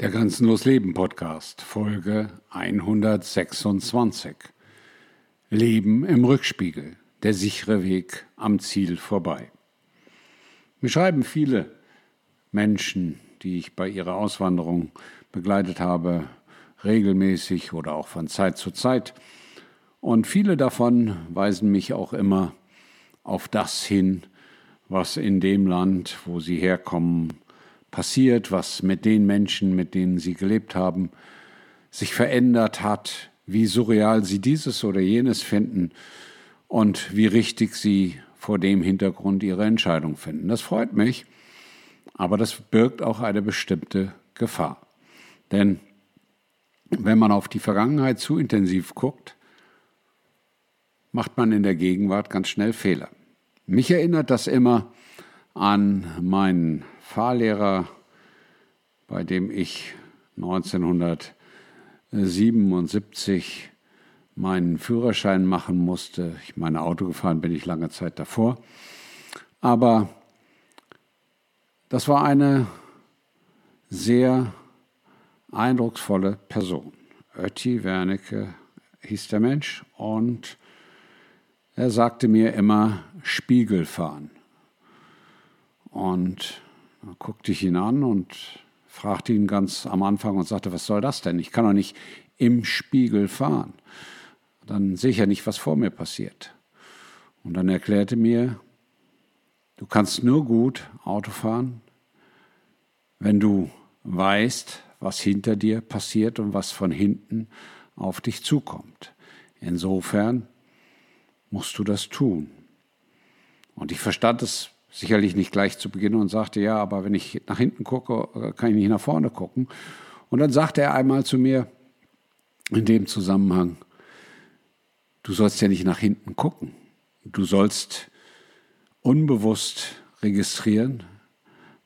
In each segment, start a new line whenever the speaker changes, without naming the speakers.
Der Grenzenlos Leben Podcast, Folge 126. Leben im Rückspiegel, der sichere Weg am Ziel vorbei. Mir schreiben viele Menschen, die ich bei ihrer Auswanderung begleitet habe, regelmäßig oder auch von Zeit zu Zeit. Und viele davon weisen mich auch immer auf das hin, was in dem Land, wo sie herkommen, passiert, was mit den Menschen, mit denen sie gelebt haben, sich verändert hat, wie surreal sie dieses oder jenes finden und wie richtig sie vor dem Hintergrund ihre Entscheidung finden. Das freut mich, aber das birgt auch eine bestimmte Gefahr. Denn wenn man auf die Vergangenheit zu intensiv guckt, macht man in der Gegenwart ganz schnell Fehler. Mich erinnert das immer an meinen Fahrlehrer, bei dem ich 1977 meinen Führerschein machen musste. Ich meine, Auto gefahren bin ich lange Zeit davor. Aber das war eine sehr eindrucksvolle Person. Ötti Wernicke hieß der Mensch und er sagte mir immer Spiegel fahren. Und guckte ich ihn an und fragte ihn ganz am Anfang und sagte, was soll das denn? Ich kann doch nicht im Spiegel fahren. Dann sehe ich ja nicht, was vor mir passiert. Und dann erklärte mir, du kannst nur gut Auto fahren, wenn du weißt, was hinter dir passiert und was von hinten auf dich zukommt. Insofern musst du das tun. Und ich verstand es sicherlich nicht gleich zu Beginn und sagte, ja, aber wenn ich nach hinten gucke, äh, kann ich nicht nach vorne gucken. Und dann sagte er einmal zu mir in dem Zusammenhang, du sollst ja nicht nach hinten gucken. Du sollst unbewusst registrieren,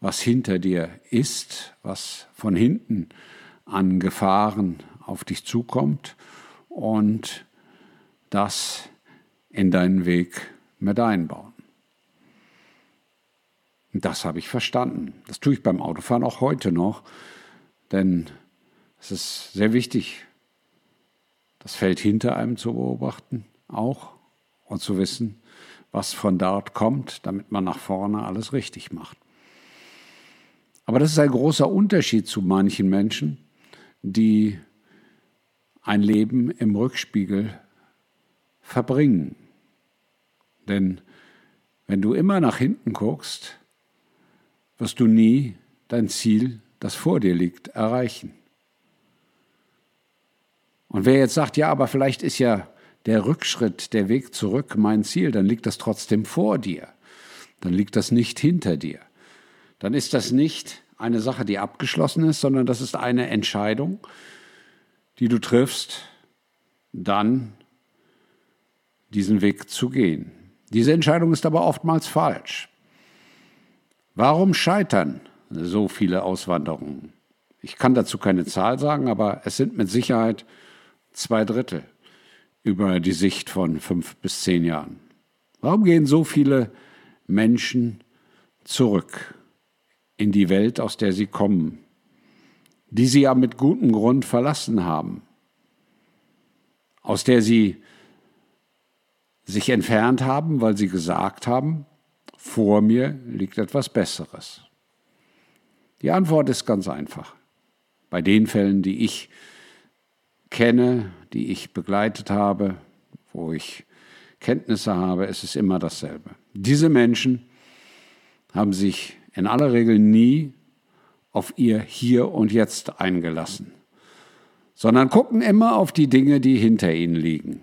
was hinter dir ist, was von hinten an Gefahren auf dich zukommt und das in deinen Weg mit einbauen. Das habe ich verstanden. Das tue ich beim Autofahren auch heute noch, denn es ist sehr wichtig, das Feld hinter einem zu beobachten, auch und zu wissen, was von dort kommt, damit man nach vorne alles richtig macht. Aber das ist ein großer Unterschied zu manchen Menschen, die ein Leben im Rückspiegel verbringen. Denn wenn du immer nach hinten guckst, wirst du nie dein Ziel, das vor dir liegt, erreichen. Und wer jetzt sagt, ja, aber vielleicht ist ja der Rückschritt, der Weg zurück mein Ziel, dann liegt das trotzdem vor dir. Dann liegt das nicht hinter dir. Dann ist das nicht eine Sache, die abgeschlossen ist, sondern das ist eine Entscheidung, die du triffst, dann diesen Weg zu gehen. Diese Entscheidung ist aber oftmals falsch. Warum scheitern so viele Auswanderungen? Ich kann dazu keine Zahl sagen, aber es sind mit Sicherheit zwei Drittel über die Sicht von fünf bis zehn Jahren. Warum gehen so viele Menschen zurück in die Welt, aus der sie kommen, die sie ja mit gutem Grund verlassen haben, aus der sie sich entfernt haben, weil sie gesagt haben, vor mir liegt etwas Besseres? Die Antwort ist ganz einfach. Bei den Fällen, die ich kenne, die ich begleitet habe, wo ich Kenntnisse habe, ist es immer dasselbe. Diese Menschen haben sich in aller Regel nie auf ihr Hier und Jetzt eingelassen, sondern gucken immer auf die Dinge, die hinter ihnen liegen,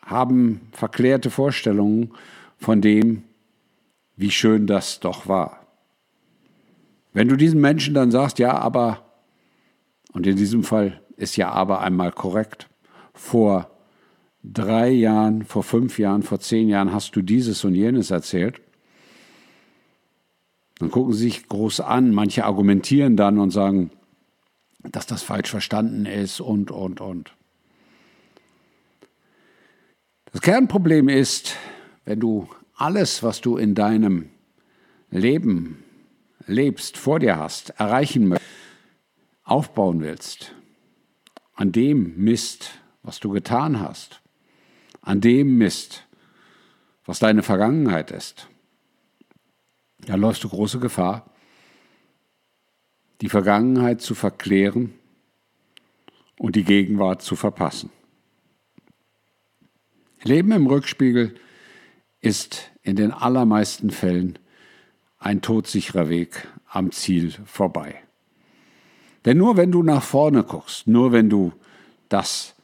haben verklärte Vorstellungen von dem, wie schön das doch war. Wenn du diesen Menschen dann sagst, ja, aber, und in diesem Fall ist ja aber einmal korrekt, vor drei Jahren, vor fünf Jahren, vor zehn Jahren hast du dieses und jenes erzählt, dann gucken sie sich groß an, manche argumentieren dann und sagen, dass das falsch verstanden ist und, und, und. Das Kernproblem ist, wenn du alles, was du in deinem Leben lebst, vor dir hast, erreichen möchtest, aufbauen willst, an dem Mist, was du getan hast, an dem Mist, was deine Vergangenheit ist, dann läufst du große Gefahr, die Vergangenheit zu verklären und die Gegenwart zu verpassen. Leben im Rückspiegel ist in den allermeisten Fällen ein todsicherer Weg am Ziel vorbei. Denn nur wenn du nach vorne guckst, nur wenn du das,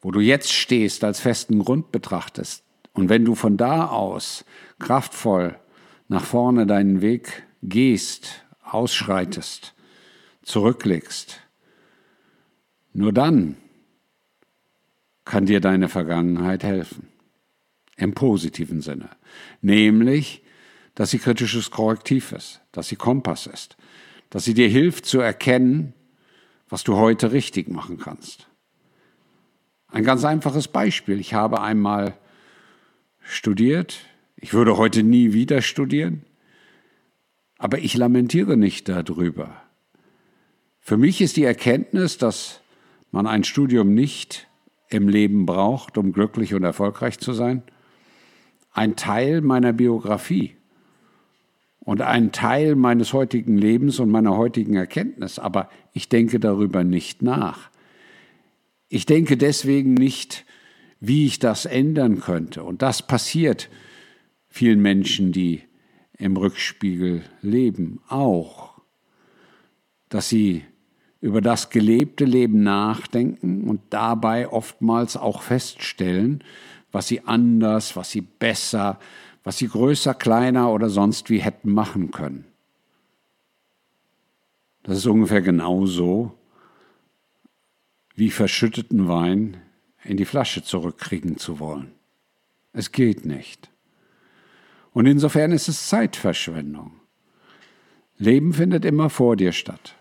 wo du jetzt stehst, als festen Grund betrachtest und wenn du von da aus kraftvoll nach vorne deinen Weg gehst, ausschreitest, zurücklegst, nur dann kann dir deine Vergangenheit helfen. Im positiven Sinne. Nämlich, dass sie kritisches Korrektiv ist, dass sie Kompass ist, dass sie dir hilft zu erkennen, was du heute richtig machen kannst. Ein ganz einfaches Beispiel. Ich habe einmal studiert. Ich würde heute nie wieder studieren. Aber ich lamentiere nicht darüber. Für mich ist die Erkenntnis, dass man ein Studium nicht im Leben braucht, um glücklich und erfolgreich zu sein, ein Teil meiner Biografie und ein Teil meines heutigen Lebens und meiner heutigen Erkenntnis, aber ich denke darüber nicht nach. Ich denke deswegen nicht, wie ich das ändern könnte. Und das passiert vielen Menschen, die im Rückspiegel leben, auch, dass sie über das gelebte Leben nachdenken und dabei oftmals auch feststellen, was sie anders, was sie besser, was sie größer, kleiner oder sonst wie hätten machen können. Das ist ungefähr genauso wie verschütteten Wein in die Flasche zurückkriegen zu wollen. Es geht nicht. Und insofern ist es Zeitverschwendung. Leben findet immer vor dir statt.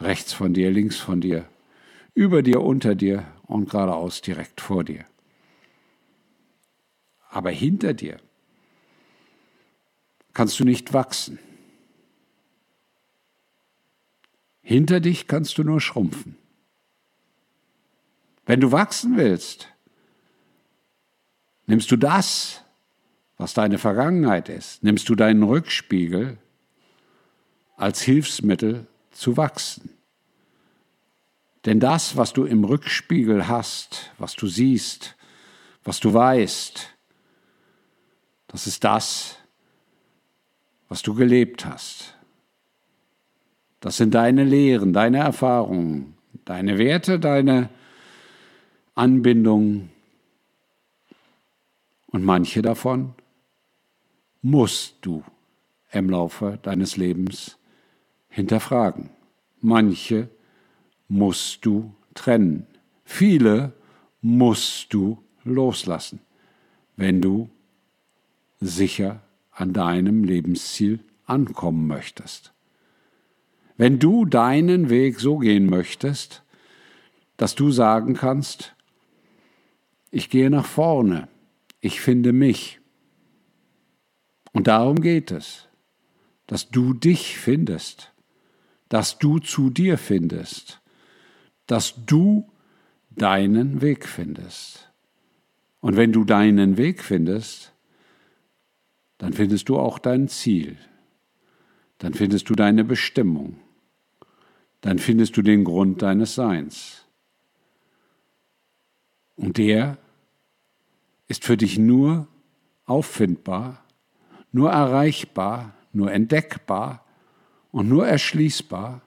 Rechts von dir, links von dir, über dir, unter dir und geradeaus direkt vor dir. Aber hinter dir kannst du nicht wachsen. Hinter dich kannst du nur schrumpfen. Wenn du wachsen willst, nimmst du das, was deine Vergangenheit ist, nimmst du deinen Rückspiegel als Hilfsmittel zu wachsen. Denn das, was du im Rückspiegel hast, was du siehst, was du weißt, das ist das, was du gelebt hast. Das sind deine Lehren, deine Erfahrungen, deine Werte, deine Anbindungen. Und manche davon musst du im Laufe deines Lebens hinterfragen. Manche musst du trennen. Viele musst du loslassen, wenn du sicher an deinem Lebensziel ankommen möchtest. Wenn du deinen Weg so gehen möchtest, dass du sagen kannst, ich gehe nach vorne, ich finde mich. Und darum geht es, dass du dich findest, dass du zu dir findest, dass du deinen Weg findest. Und wenn du deinen Weg findest, dann findest du auch dein Ziel, dann findest du deine Bestimmung, dann findest du den Grund deines Seins. Und der ist für dich nur auffindbar, nur erreichbar, nur entdeckbar und nur erschließbar,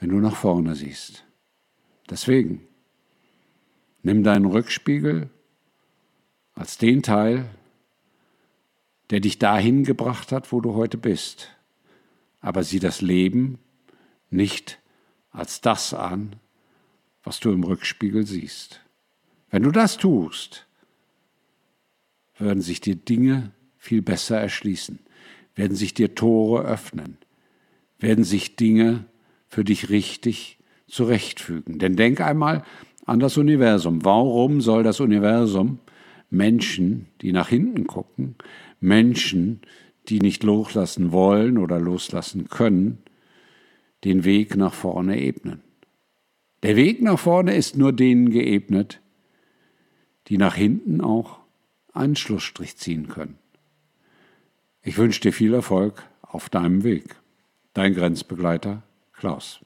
wenn du nach vorne siehst. Deswegen, nimm deinen Rückspiegel als den Teil, der dich dahin gebracht hat, wo du heute bist. Aber sieh das Leben nicht als das an, was du im Rückspiegel siehst. Wenn du das tust, werden sich dir Dinge viel besser erschließen, werden sich dir Tore öffnen, werden sich Dinge für dich richtig zurechtfügen. Denn denk einmal an das Universum. Warum soll das Universum Menschen, die nach hinten gucken, Menschen, die nicht loslassen wollen oder loslassen können, den Weg nach vorne ebnen. Der Weg nach vorne ist nur denen geebnet, die nach hinten auch einen Schlussstrich ziehen können. Ich wünsche dir viel Erfolg auf deinem Weg. Dein Grenzbegleiter Klaus.